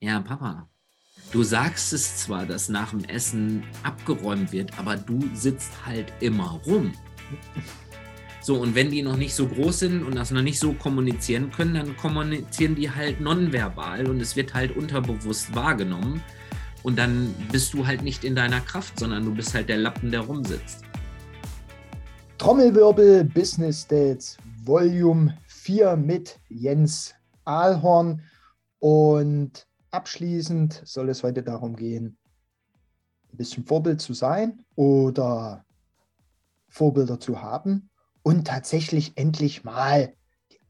Ja, Papa. Du sagst es zwar, dass nach dem Essen abgeräumt wird, aber du sitzt halt immer rum. So, und wenn die noch nicht so groß sind und das noch nicht so kommunizieren können, dann kommunizieren die halt nonverbal und es wird halt unterbewusst wahrgenommen. Und dann bist du halt nicht in deiner Kraft, sondern du bist halt der Lappen, der rumsitzt. Trommelwirbel Business Dates Volume 4 mit Jens Ahlhorn. Und abschließend soll es heute darum gehen, ein bisschen Vorbild zu sein oder Vorbilder zu haben und tatsächlich endlich mal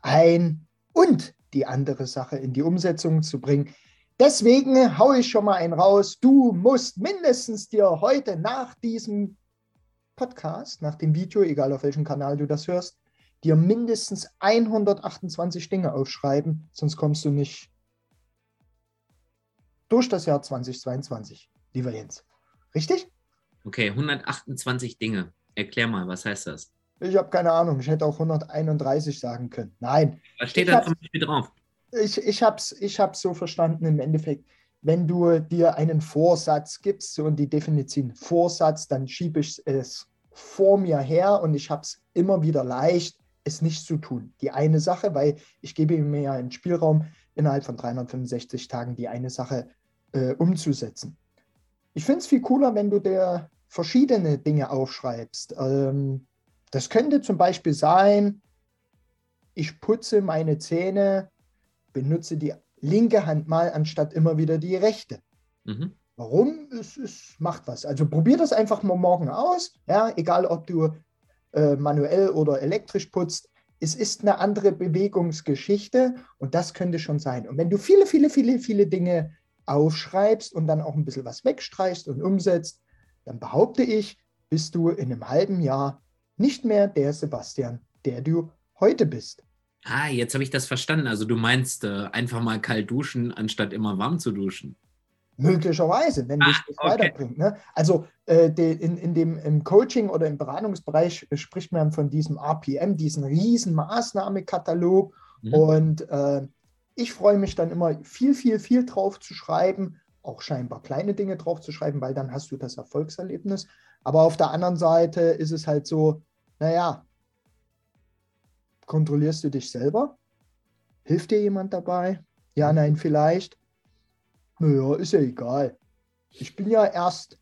ein und die andere Sache in die Umsetzung zu bringen. Deswegen haue ich schon mal einen raus. Du musst mindestens dir heute nach diesem Podcast, nach dem Video, egal auf welchem Kanal du das hörst, dir mindestens 128 Dinge aufschreiben, sonst kommst du nicht durch das Jahr 2022, lieber Jens. Richtig? Okay, 128 Dinge. Erklär mal, was heißt das? Ich habe keine Ahnung. Ich hätte auch 131 sagen können. Nein. Was steht da zum Beispiel drauf? Ich, ich habe es ich so verstanden im Endeffekt, wenn du dir einen Vorsatz gibst und die Definition Vorsatz, dann schiebe ich es vor mir her und ich habe es immer wieder leicht, es nicht zu tun. Die eine Sache, weil ich gebe mir ja einen Spielraum, innerhalb von 365 Tagen die eine Sache äh, umzusetzen. Ich finde es viel cooler, wenn du dir verschiedene Dinge aufschreibst. Ähm, das könnte zum Beispiel sein, ich putze meine Zähne, benutze die linke Hand mal anstatt immer wieder die rechte. Mhm. Warum? Es, es, macht was. Also probier das einfach mal morgen aus. Ja, egal ob du äh, manuell oder elektrisch putzt. Es ist eine andere Bewegungsgeschichte und das könnte schon sein. Und wenn du viele, viele, viele, viele Dinge aufschreibst und dann auch ein bisschen was wegstreichst und umsetzt, dann behaupte ich, bist du in einem halben Jahr nicht mehr der Sebastian, der du heute bist. Ah, jetzt habe ich das verstanden. Also du meinst äh, einfach mal kalt duschen, anstatt immer warm zu duschen. Möglicherweise, wenn ah, dich das okay. weiterbringt. Ne? Also äh, de, in, in dem, im Coaching oder im Beratungsbereich spricht man von diesem RPM, diesen riesen Maßnahmekatalog. Mhm. Und äh, ich freue mich dann immer viel, viel, viel drauf zu schreiben, auch scheinbar kleine Dinge drauf zu schreiben, weil dann hast du das Erfolgserlebnis. Aber auf der anderen Seite ist es halt so, naja, kontrollierst du dich selber? Hilft dir jemand dabei? Ja, nein, vielleicht. Naja, ist ja egal. Ich bin ja erst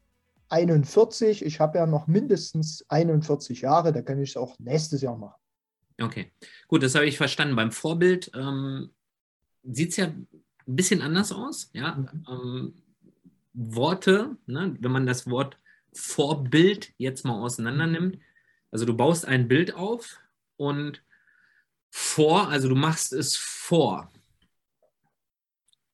41, ich habe ja noch mindestens 41 Jahre, da kann ich es auch nächstes Jahr machen. Okay, gut, das habe ich verstanden. Beim Vorbild ähm, sieht es ja ein bisschen anders aus. Ja? Mhm. Ähm, Worte, ne? wenn man das Wort Vorbild jetzt mal auseinander nimmt, also du baust ein Bild auf und vor, also du machst es vor,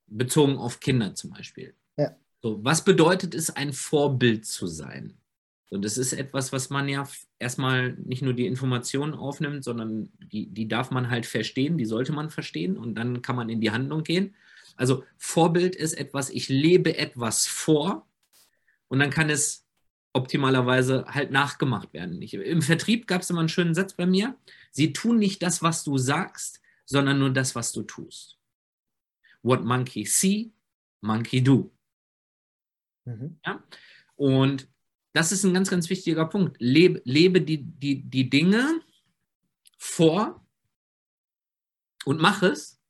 bezogen auf Kinder zum Beispiel. Ja. So, was bedeutet es, ein Vorbild zu sein? So, das ist etwas, was man ja erstmal nicht nur die Informationen aufnimmt, sondern die, die darf man halt verstehen, die sollte man verstehen und dann kann man in die Handlung gehen. Also Vorbild ist etwas, ich lebe etwas vor und dann kann es optimalerweise halt nachgemacht werden. Ich, Im Vertrieb gab es immer einen schönen Satz bei mir. Sie tun nicht das, was du sagst, sondern nur das, was du tust. What monkey see, monkey do. Mhm. Ja? Und das ist ein ganz, ganz wichtiger Punkt. Lebe, lebe die, die, die Dinge vor und mach es,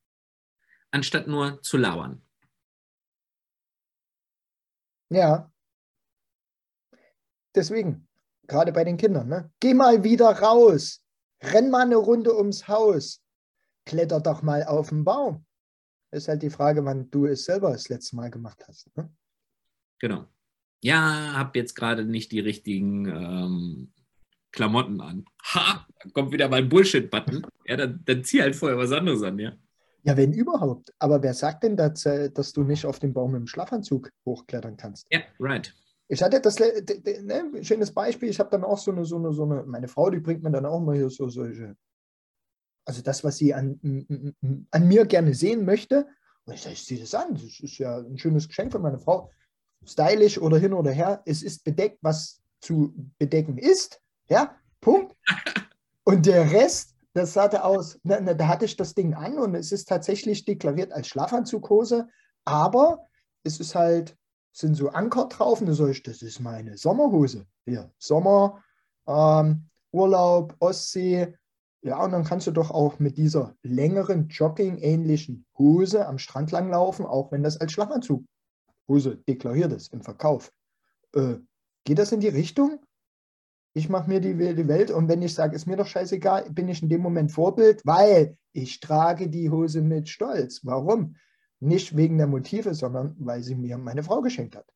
anstatt nur zu lauern. Ja, deswegen, gerade bei den Kindern, ne? geh mal wieder raus, renn mal eine Runde ums Haus, kletter doch mal auf den Baum. Ist halt die Frage, wann du es selber das letzte Mal gemacht hast. Ne? Genau. Ja, hab jetzt gerade nicht die richtigen ähm, Klamotten an. Ha, kommt wieder mein Bullshit-Button. Ja, dann, dann zieh halt vorher was anderes an, ja. Ja, wenn überhaupt. Aber wer sagt denn, dass, äh, dass du nicht auf den Baum im Schlafanzug hochklettern kannst? Ja, right. Ich hatte das ne, schönes Beispiel, ich habe dann auch so eine, so eine, so eine, meine Frau, die bringt mir dann auch mal hier so solche, also das, was sie an, an mir gerne sehen möchte. Und ich sage, ich ziehe das an, das ist ja ein schönes Geschenk für meine Frau. Stylisch oder hin oder her, es ist bedeckt, was zu bedecken ist. Ja, Punkt. Und der Rest, das sah aus, na, na, da hatte ich das Ding an und es ist tatsächlich deklariert als Schlafanzughose Aber es ist halt, sind so Anker drauf und sagst, das ist meine Sommerhose. Hier, Sommer, ähm, Urlaub, Ostsee. Ja, und dann kannst du doch auch mit dieser längeren Jogging-ähnlichen Hose am Strand langlaufen, auch wenn das als Schlafanzug Hose deklariert ist im Verkauf. Äh, geht das in die Richtung? Ich mache mir die, die Welt und wenn ich sage, ist mir doch scheißegal, bin ich in dem Moment Vorbild, weil ich trage die Hose mit Stolz. Warum? Nicht wegen der Motive, sondern weil sie mir meine Frau geschenkt hat.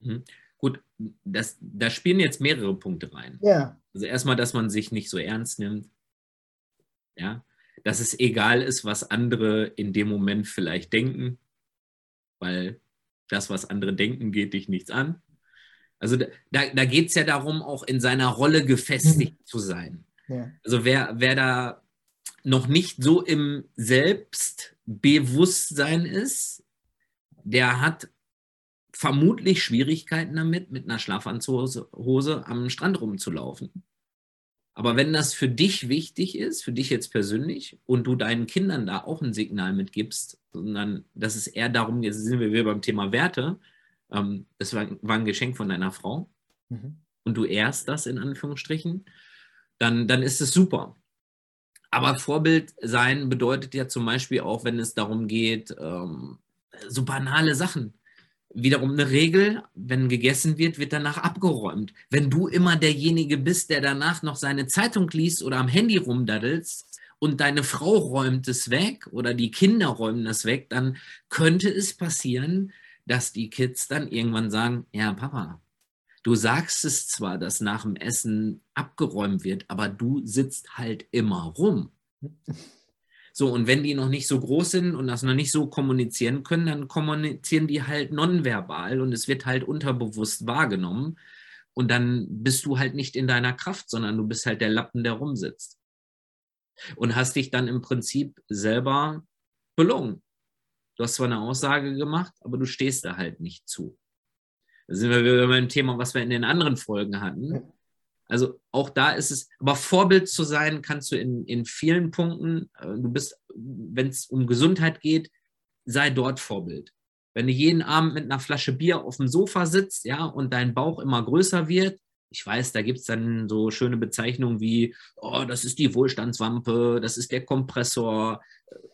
Mhm. Gut, das, da spielen jetzt mehrere Punkte rein. Ja. Also erstmal, dass man sich nicht so ernst nimmt. Ja. Dass es egal ist, was andere in dem Moment vielleicht denken, weil das, was andere denken, geht dich nichts an. Also da, da geht es ja darum, auch in seiner Rolle gefestigt mhm. zu sein. Ja. Also wer, wer da noch nicht so im Selbstbewusstsein ist, der hat vermutlich Schwierigkeiten damit, mit einer Schlafanzughose am Strand rumzulaufen. Aber wenn das für dich wichtig ist, für dich jetzt persönlich, und du deinen Kindern da auch ein Signal mitgibst, sondern dass es eher darum geht, sind wir wieder beim Thema Werte, ähm, das war, war, ein Geschenk von deiner Frau mhm. und du ehrst das in Anführungsstrichen, dann, dann ist es super. Aber Vorbild sein bedeutet ja zum Beispiel auch, wenn es darum geht, ähm, so banale Sachen. Wiederum eine Regel, wenn gegessen wird, wird danach abgeräumt. Wenn du immer derjenige bist, der danach noch seine Zeitung liest oder am Handy rumdaddelst und deine Frau räumt es weg oder die Kinder räumen es weg, dann könnte es passieren, dass die Kids dann irgendwann sagen, ja, Papa, du sagst es zwar, dass nach dem Essen abgeräumt wird, aber du sitzt halt immer rum. So, und wenn die noch nicht so groß sind und das noch nicht so kommunizieren können, dann kommunizieren die halt nonverbal und es wird halt unterbewusst wahrgenommen. Und dann bist du halt nicht in deiner Kraft, sondern du bist halt der Lappen, der rumsitzt. Und hast dich dann im Prinzip selber belogen. Du hast zwar eine Aussage gemacht, aber du stehst da halt nicht zu. Da sind wir wieder beim Thema, was wir in den anderen Folgen hatten. Also auch da ist es, aber Vorbild zu sein, kannst du in, in vielen Punkten. Äh, du bist, wenn es um Gesundheit geht, sei dort Vorbild. Wenn du jeden Abend mit einer Flasche Bier auf dem Sofa sitzt, ja, und dein Bauch immer größer wird, ich weiß, da gibt es dann so schöne Bezeichnungen wie, oh, das ist die Wohlstandswampe, das ist der Kompressor.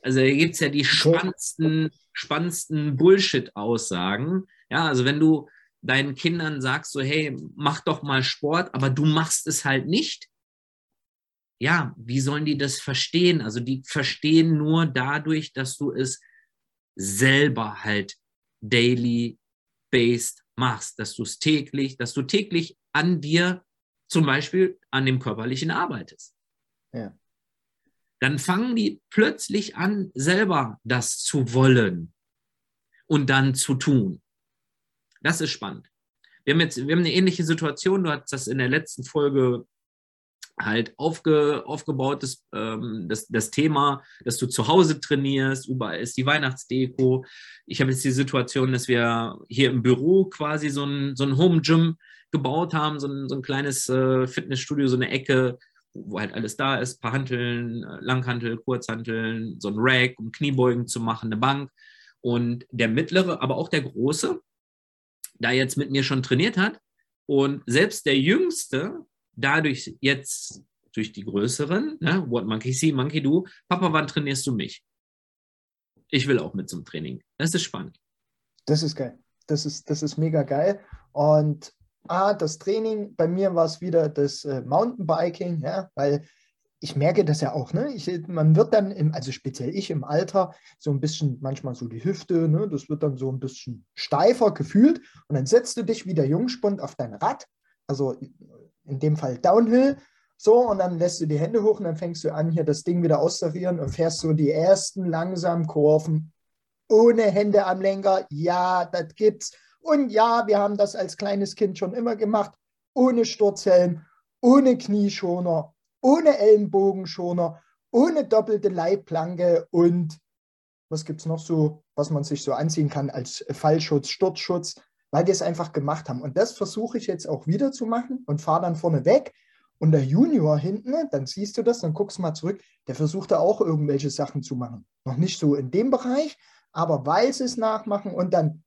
Also da gibt es ja die spannendsten, spannendsten Bullshit-Aussagen. Ja, also wenn du deinen Kindern sagst, so, hey, mach doch mal Sport, aber du machst es halt nicht, ja, wie sollen die das verstehen? Also die verstehen nur dadurch, dass du es selber halt daily based machst, dass du es täglich, dass du täglich an dir zum Beispiel an dem körperlichen arbeitest. Ja. Dann fangen die plötzlich an, selber das zu wollen und dann zu tun. Das ist spannend. Wir haben jetzt wir haben eine ähnliche Situation, du hast das in der letzten Folge halt aufge, aufgebaut, das, ähm, das, das Thema, dass du zu Hause trainierst, überall ist die Weihnachtsdeko. Ich habe jetzt die Situation, dass wir hier im Büro quasi so ein, so ein Home-Gym gebaut haben, so ein, so ein kleines äh, Fitnessstudio, so eine Ecke, wo halt alles da ist, paar Hanteln, äh, Langhantel, Kurzhanteln, so ein Rack, um Kniebeugen zu machen, eine Bank. Und der mittlere, aber auch der große, da jetzt mit mir schon trainiert hat. Und selbst der Jüngste, dadurch jetzt durch die Größeren, ne, What Monkey See, Monkey Do, Papa, wann trainierst du mich? Ich will auch mit zum Training. Das ist spannend. Das ist geil. Das ist, das ist mega geil. Und ah, das Training, bei mir war es wieder das äh, Mountainbiking, ja, weil ich merke das ja auch, ne? Ich, man wird dann, im, also speziell ich im Alter, so ein bisschen manchmal so die Hüfte, ne? das wird dann so ein bisschen steifer gefühlt und dann setzt du dich wie der Jungspund auf dein Rad, also in dem Fall Downhill, so und dann lässt du die Hände hoch und dann fängst du an, hier das Ding wieder auszutarieren und fährst so die ersten langsamen Kurven ohne Hände am Lenker. Ja, das gibt's. Und ja, wir haben das als kleines Kind schon immer gemacht, ohne Sturzhelm, ohne Knieschoner ohne Ellenbogenschoner, ohne doppelte Leitplanke und was gibt es noch so, was man sich so anziehen kann als Fallschutz, Sturzschutz, weil wir es einfach gemacht haben. Und das versuche ich jetzt auch wieder zu machen und fahre dann vorne weg. Und der Junior hinten, dann siehst du das, dann guckst du mal zurück, der versucht da auch irgendwelche Sachen zu machen. Noch nicht so in dem Bereich, aber weil sie es nachmachen und dann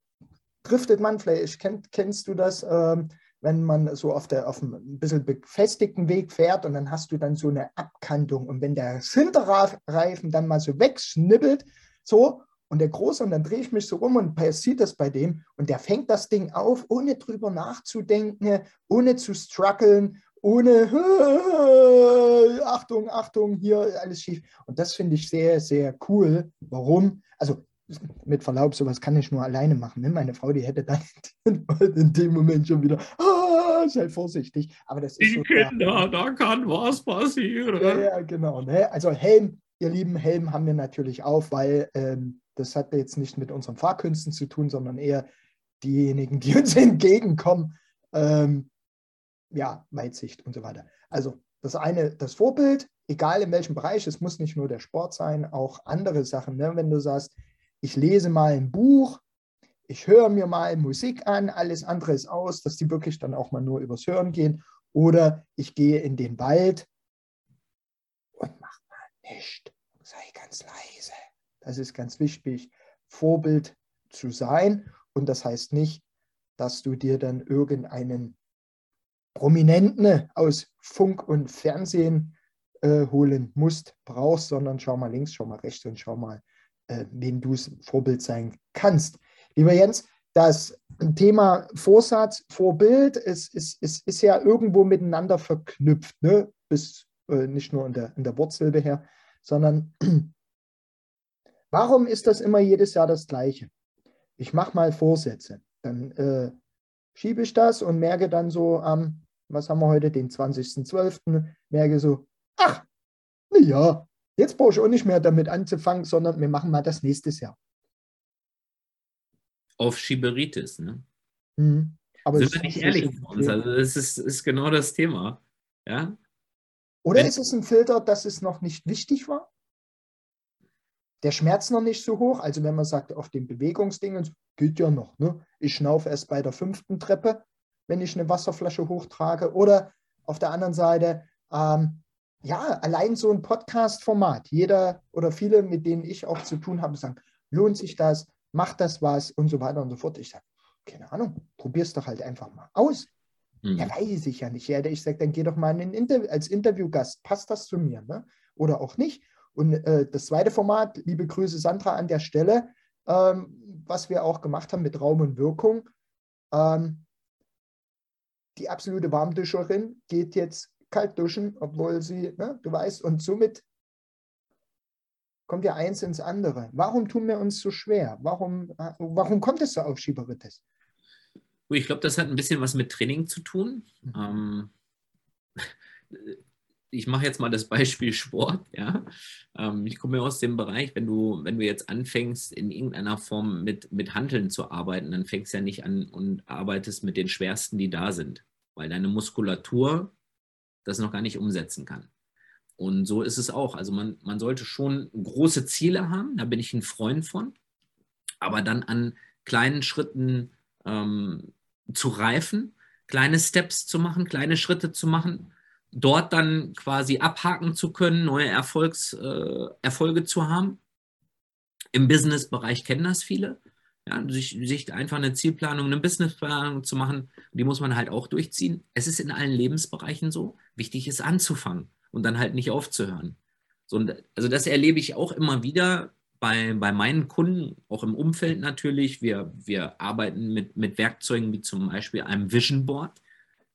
driftet man, vielleicht kenn, kennst du das, ähm, wenn man so auf, der, auf einem ein bisschen befestigten Weg fährt und dann hast du dann so eine Abkantung und wenn der Hinterreifen dann mal so wegschnibbelt, so und der Große und dann drehe ich mich so rum und passiert das bei dem und der fängt das Ding auf, ohne drüber nachzudenken, ohne zu strugglen, ohne Achtung, Achtung, hier alles schief. Und das finde ich sehr, sehr cool. Warum? Also mit Verlaub, sowas kann ich nur alleine machen. Ne? Meine Frau, die hätte dann in dem Moment schon wieder, ah, sei vorsichtig. Aber das ist die so Kinder, da kann was passieren. Ja, ja genau. Ne? Also Helm, ihr lieben Helm haben wir natürlich auf, weil ähm, das hat jetzt nicht mit unseren Fahrkünsten zu tun, sondern eher diejenigen, die uns entgegenkommen. Ähm, ja, Weitsicht und so weiter. Also das eine, das Vorbild, egal in welchem Bereich, es muss nicht nur der Sport sein, auch andere Sachen. Ne? Wenn du sagst, ich lese mal ein Buch, ich höre mir mal Musik an, alles andere ist aus, dass die wirklich dann auch mal nur übers Hören gehen. Oder ich gehe in den Wald und mache mal nichts, sei ganz leise. Das ist ganz wichtig, Vorbild zu sein. Und das heißt nicht, dass du dir dann irgendeinen Prominenten aus Funk und Fernsehen äh, holen musst, brauchst, sondern schau mal links, schau mal rechts und schau mal, äh, wen du Vorbild sein kannst. Lieber Jens, das Thema Vorsatz, Vorbild ist, ist, ist, ist ja irgendwo miteinander verknüpft, ne? bis äh, nicht nur in der, in der Wortsilbe her, sondern warum ist das immer jedes Jahr das Gleiche? Ich mache mal Vorsätze, dann äh, schiebe ich das und merke dann so am, was haben wir heute, den 20.12., merke so, ach, na ja, Jetzt brauche ich auch nicht mehr damit anzufangen, sondern wir machen mal das nächstes Jahr. Auf Schieberitis, ne? Mhm. Aber Sind wir nicht ehrlich mit uns? Also das ist, ist genau das Thema. Ja? Oder Wenn, ist es ein Filter, dass es noch nicht wichtig war? Der Schmerz noch nicht so hoch? Also wenn man sagt, auf den Bewegungsdingen geht ja noch. Ne? Ich schnaufe erst bei der fünften Treppe, wenn ich eine Wasserflasche hochtrage. Oder auf der anderen Seite, ähm, ja, allein so ein Podcast-Format, jeder oder viele, mit denen ich auch zu tun habe, sagen, lohnt sich das, macht das was und so weiter und so fort. Ich sage, keine Ahnung, probier es doch halt einfach mal aus. Mhm. Ja, weiß ich ja nicht. Ja, ich sage, dann geh doch mal in Inter als Interviewgast, passt das zu mir? Ne? Oder auch nicht. Und äh, das zweite Format, liebe Grüße Sandra an der Stelle, ähm, was wir auch gemacht haben mit Raum und Wirkung. Ähm, die absolute Warmduscherin geht jetzt kalt duschen, obwohl sie, ne, du weißt, und somit kommt ja eins ins andere. Warum tun wir uns so schwer? Warum, warum kommt es so auf Schieberitis? Ich glaube, das hat ein bisschen was mit Training zu tun. Mhm. Ähm, ich mache jetzt mal das Beispiel Sport. Ja? Ähm, ich komme ja aus dem Bereich, wenn du, wenn du jetzt anfängst, in irgendeiner Form mit, mit Handeln zu arbeiten, dann fängst du ja nicht an und arbeitest mit den schwersten, die da sind. Weil deine Muskulatur das noch gar nicht umsetzen kann. Und so ist es auch. Also man, man sollte schon große Ziele haben, da bin ich ein Freund von, aber dann an kleinen Schritten ähm, zu reifen, kleine Steps zu machen, kleine Schritte zu machen, dort dann quasi abhaken zu können, neue Erfolgs, äh, Erfolge zu haben. Im Business-Bereich kennen das viele. Ja, sich, sich einfach eine Zielplanung, eine Businessplanung zu machen, die muss man halt auch durchziehen. Es ist in allen Lebensbereichen so. Wichtig ist anzufangen und dann halt nicht aufzuhören. So, also das erlebe ich auch immer wieder bei, bei meinen Kunden, auch im Umfeld natürlich. Wir, wir arbeiten mit, mit Werkzeugen wie zum Beispiel einem Vision Board.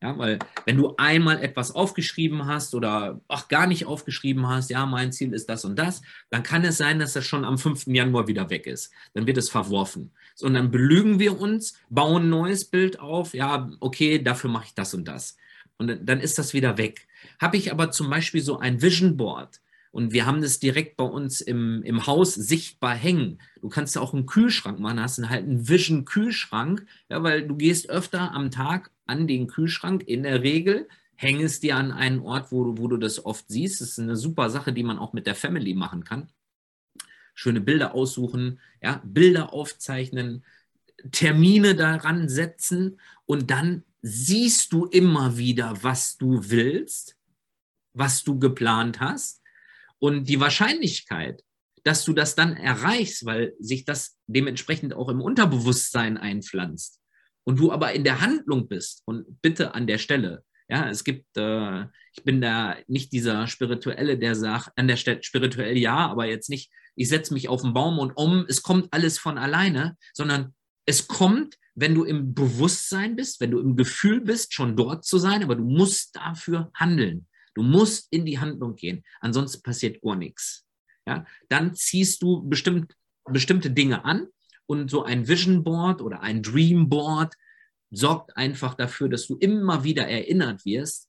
Ja, weil wenn du einmal etwas aufgeschrieben hast oder auch gar nicht aufgeschrieben hast, ja, mein Ziel ist das und das, dann kann es sein, dass das schon am 5. Januar wieder weg ist. Dann wird es verworfen. So, und dann belügen wir uns, bauen ein neues Bild auf, ja, okay, dafür mache ich das und das. Und dann ist das wieder weg. Habe ich aber zum Beispiel so ein Vision Board, und wir haben das direkt bei uns im, im Haus sichtbar hängen. Du kannst ja auch einen Kühlschrank machen, hast halt einen Vision-Kühlschrank, ja, weil du gehst öfter am Tag an den Kühlschrank. In der Regel hängst dir an einen Ort, wo du, wo du das oft siehst. Das ist eine super Sache, die man auch mit der Family machen kann. Schöne Bilder aussuchen, ja, Bilder aufzeichnen, Termine daran setzen und dann siehst du immer wieder, was du willst, was du geplant hast und die Wahrscheinlichkeit, dass du das dann erreichst, weil sich das dementsprechend auch im Unterbewusstsein einpflanzt und du aber in der Handlung bist. Und bitte an der Stelle, ja, es gibt, äh, ich bin da nicht dieser Spirituelle, der sagt, an der Stelle spirituell ja, aber jetzt nicht, ich setze mich auf den Baum und um, es kommt alles von alleine, sondern es kommt, wenn du im Bewusstsein bist, wenn du im Gefühl bist, schon dort zu sein, aber du musst dafür handeln. Du musst in die Handlung gehen, ansonsten passiert gar nichts. Ja, dann ziehst du bestimmt, bestimmte Dinge an und so ein Vision Board oder ein Dream Board sorgt einfach dafür, dass du immer wieder erinnert wirst,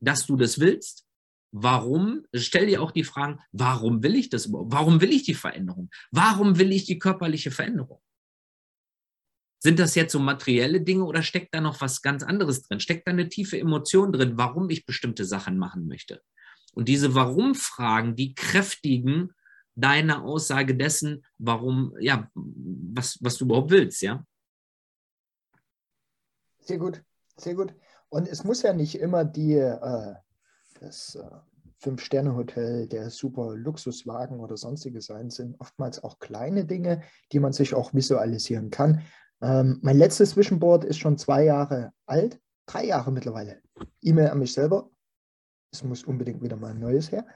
dass du das willst. Warum? Stell dir auch die Fragen, warum will ich das überhaupt? Warum will ich die Veränderung? Warum will ich die körperliche Veränderung? Sind das jetzt so materielle Dinge oder steckt da noch was ganz anderes drin? Steckt da eine tiefe Emotion drin, warum ich bestimmte Sachen machen möchte? Und diese Warum-Fragen, die kräftigen deine Aussage dessen, warum, ja, was, was du überhaupt willst, ja? Sehr gut, sehr gut. Und es muss ja nicht immer die, äh, das äh, Fünf-Sterne-Hotel, der super Luxuswagen oder sonstige sein, sind oftmals auch kleine Dinge, die man sich auch visualisieren kann. Ähm, mein letztes Vision ist schon zwei Jahre alt, drei Jahre mittlerweile. E-Mail an mich selber. Es muss unbedingt wieder mal ein neues her.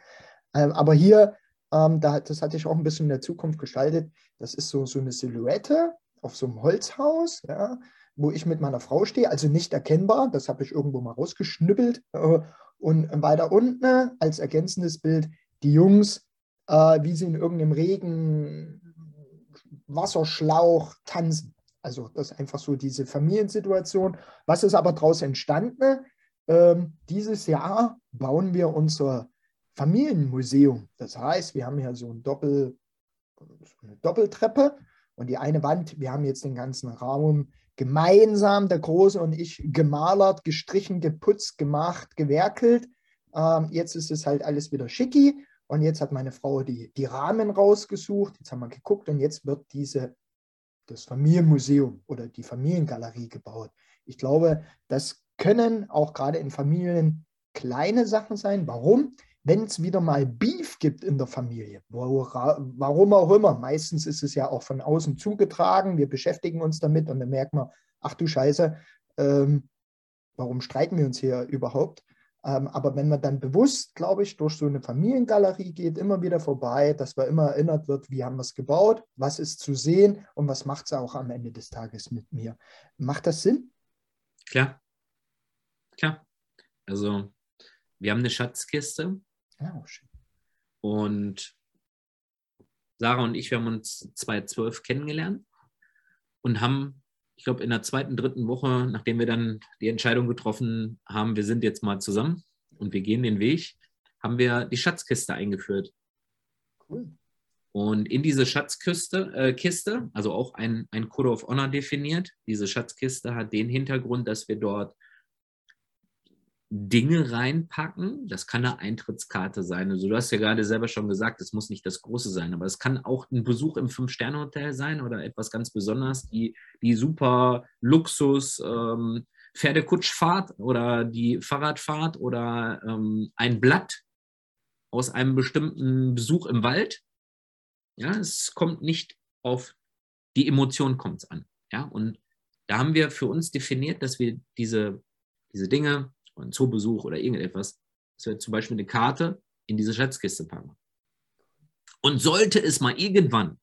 Ähm, aber hier, ähm, da, das hatte ich auch ein bisschen in der Zukunft gestaltet. Das ist so, so eine Silhouette auf so einem Holzhaus. Ja wo ich mit meiner Frau stehe, also nicht erkennbar, das habe ich irgendwo mal rausgeschnippelt. Äh, und weiter unten als ergänzendes Bild die Jungs, äh, wie sie in irgendeinem Regen Wasserschlauch tanzen. Also das ist einfach so diese Familiensituation. Was ist aber daraus entstanden? Ähm, dieses Jahr bauen wir unser Familienmuseum. Das heißt, wir haben hier so, ein Doppel, so eine Doppeltreppe und die eine Wand, wir haben jetzt den ganzen Raum gemeinsam, der Große und ich, gemalert, gestrichen, geputzt, gemacht, gewerkelt. Ähm, jetzt ist es halt alles wieder schicki und jetzt hat meine Frau die, die Rahmen rausgesucht. Jetzt haben wir geguckt und jetzt wird diese, das Familienmuseum oder die Familiengalerie gebaut. Ich glaube, das können auch gerade in Familien kleine Sachen sein. Warum? wenn es wieder mal Beef gibt in der Familie, warum auch immer, meistens ist es ja auch von außen zugetragen, wir beschäftigen uns damit und dann merkt man, ach du Scheiße, ähm, warum streiten wir uns hier überhaupt? Ähm, aber wenn man dann bewusst, glaube ich, durch so eine Familiengalerie geht, immer wieder vorbei, dass man immer erinnert wird, wie haben wir es gebaut, was ist zu sehen und was macht es auch am Ende des Tages mit mir. Macht das Sinn? Klar. Klar. Also wir haben eine Schatzkiste ja, oh, schön. Und Sarah und ich, wir haben uns 2012 kennengelernt und haben, ich glaube, in der zweiten, dritten Woche, nachdem wir dann die Entscheidung getroffen haben, wir sind jetzt mal zusammen und wir gehen den Weg, haben wir die Schatzkiste eingeführt. Cool. Und in diese Schatzkiste, äh, Kiste, also auch ein, ein Code of Honor definiert. Diese Schatzkiste hat den Hintergrund, dass wir dort Dinge reinpacken. Das kann eine Eintrittskarte sein. Also du hast ja gerade selber schon gesagt, es muss nicht das Große sein, aber es kann auch ein Besuch im Fünf-Sterne-Hotel sein oder etwas ganz Besonderes, die, die super Luxus ähm, Pferdekutschfahrt oder die Fahrradfahrt oder ähm, ein Blatt aus einem bestimmten Besuch im Wald. Ja, es kommt nicht auf die Emotion kommt es an. Ja, und da haben wir für uns definiert, dass wir diese, diese Dinge einen Zoobesuch oder irgendetwas, dass wir zum Beispiel eine Karte in diese Schatzkiste packen. Und sollte es mal irgendwann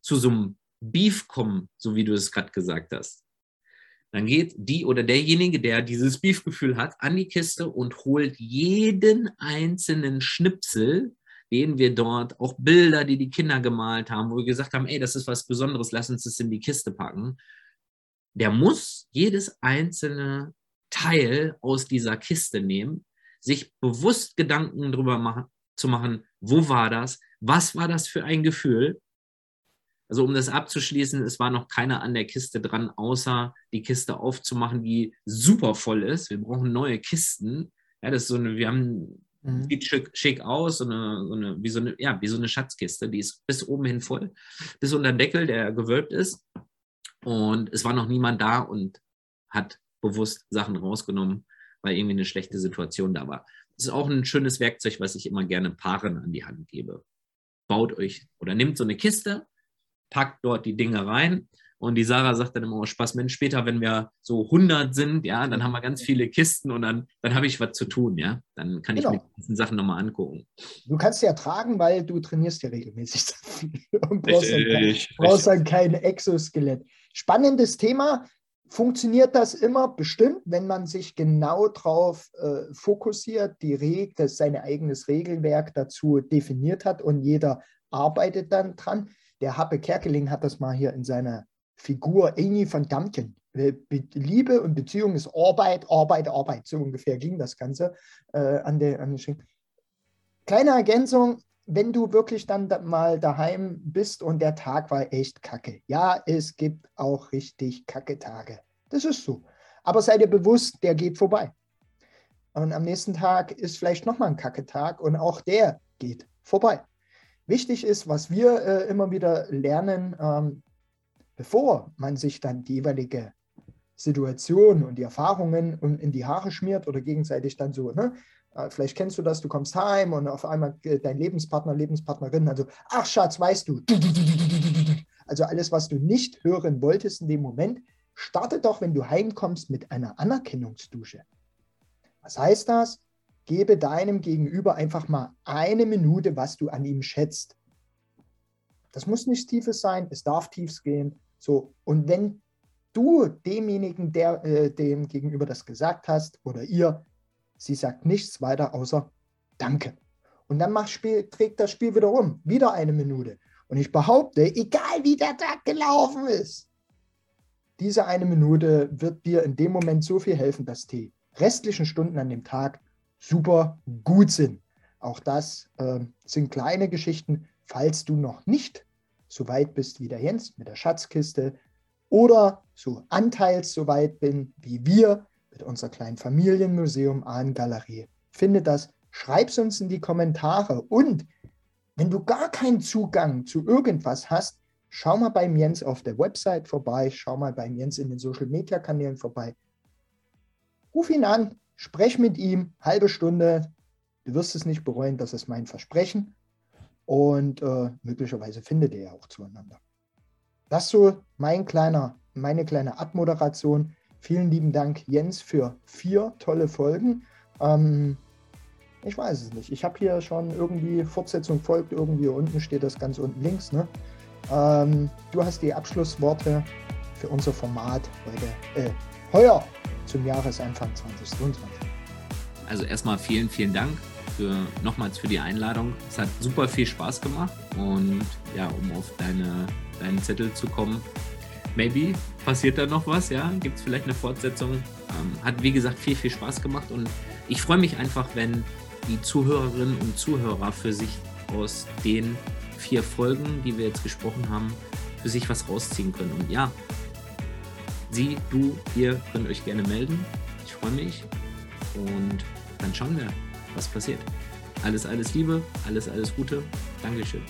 zu so einem Beef kommen, so wie du es gerade gesagt hast, dann geht die oder derjenige, der dieses Beef-Gefühl hat, an die Kiste und holt jeden einzelnen Schnipsel, den wir dort, auch Bilder, die die Kinder gemalt haben, wo wir gesagt haben, ey, das ist was Besonderes, lass uns das in die Kiste packen. Der muss jedes einzelne Teil aus dieser Kiste nehmen, sich bewusst Gedanken darüber machen, zu machen, wo war das, was war das für ein Gefühl. Also um das abzuschließen, es war noch keiner an der Kiste dran, außer die Kiste aufzumachen, die super voll ist. Wir brauchen neue Kisten. Ja, das ist so eine, wir haben, mhm. sieht schick, schick aus, so eine, so eine, wie so eine, ja, wie so eine Schatzkiste, die ist bis oben hin voll, bis unter den Deckel, der gewölbt ist. Und es war noch niemand da und hat bewusst Sachen rausgenommen, weil irgendwie eine schlechte Situation da war. Das ist auch ein schönes Werkzeug, was ich immer gerne Paaren an die Hand gebe. baut euch oder nehmt so eine Kiste, packt dort die Dinge rein und die Sarah sagt dann immer, oh Spaß, Mensch, später, wenn wir so 100 sind, ja, dann haben wir ganz viele Kisten und dann, dann habe ich was zu tun, ja. Dann kann genau. ich mir die ganzen Sachen nochmal angucken. Du kannst ja tragen, weil du trainierst ja regelmäßig und brauchst, dann, kein, brauchst dann kein Exoskelett. Spannendes Thema. Funktioniert das immer? Bestimmt, wenn man sich genau darauf äh, fokussiert, die Reg das sein eigenes Regelwerk dazu definiert hat und jeder arbeitet dann dran. Der Happe Kerkeling hat das mal hier in seiner Figur Amy von Dampken. Liebe und Beziehung ist Arbeit, Arbeit, Arbeit. So ungefähr ging das Ganze äh, an der, an der Kleine Ergänzung, wenn du wirklich dann da mal daheim bist und der Tag war echt kacke. Ja, es gibt auch richtig kacke Tage. Das ist so. Aber sei dir bewusst, der geht vorbei. Und am nächsten Tag ist vielleicht nochmal ein kacke Tag und auch der geht vorbei. Wichtig ist, was wir äh, immer wieder lernen, ähm, bevor man sich dann die jeweilige Situation und die Erfahrungen in die Haare schmiert oder gegenseitig dann so, ne? Äh, vielleicht kennst du das, du kommst heim und auf einmal äh, dein Lebenspartner, Lebenspartnerin, also, ach Schatz, weißt du, also alles, was du nicht hören wolltest in dem Moment, starte doch, wenn du heimkommst, mit einer Anerkennungsdusche. Was heißt das? Gebe deinem Gegenüber einfach mal eine Minute, was du an ihm schätzt. Das muss nichts Tiefes sein, es darf tiefs gehen. So, und wenn du demjenigen, der äh, dem gegenüber das gesagt hast, oder ihr, sie sagt nichts weiter außer Danke. Und dann macht Spiel, trägt das Spiel wieder um, wieder eine Minute. Und ich behaupte, egal wie der Tag gelaufen ist, diese eine Minute wird dir in dem Moment so viel helfen, dass die restlichen Stunden an dem Tag super gut sind. Auch das äh, sind kleine Geschichten, falls du noch nicht so weit bist wie der Jens mit der Schatzkiste oder so anteils so weit bin wie wir mit unserer kleinen Familienmuseum Ahnengalerie. Finde das, schreib es uns in die Kommentare und wenn du gar keinen Zugang zu irgendwas hast, schau mal beim Jens auf der Website vorbei, schau mal beim Jens in den Social Media Kanälen vorbei. Ruf ihn an, sprech mit ihm, halbe Stunde. Du wirst es nicht bereuen, das ist mein Versprechen und äh, möglicherweise findet ihr ja auch zueinander. Das so mein kleiner, meine kleine Abmoderation. Vielen lieben Dank, Jens, für vier tolle Folgen. Ähm, ich weiß es nicht. Ich habe hier schon irgendwie Fortsetzung folgt, irgendwie unten steht das ganz unten links. Ne? Ähm, du hast die Abschlussworte für unser Format heute, äh, heuer zum Jahresanfang 2022. Also erstmal vielen, vielen Dank für, nochmals für die Einladung. Es hat super viel Spaß gemacht und ja, um auf deine, deinen Zettel zu kommen, maybe passiert da noch was, ja, gibt es vielleicht eine Fortsetzung. Ähm, hat wie gesagt viel, viel Spaß gemacht und ich freue mich einfach, wenn die Zuhörerinnen und Zuhörer für sich aus den vier Folgen, die wir jetzt gesprochen haben, für sich was rausziehen können. Und ja, Sie, du, ihr könnt euch gerne melden. Ich freue mich und dann schauen wir, was passiert. Alles, alles Liebe, alles, alles Gute. Dankeschön.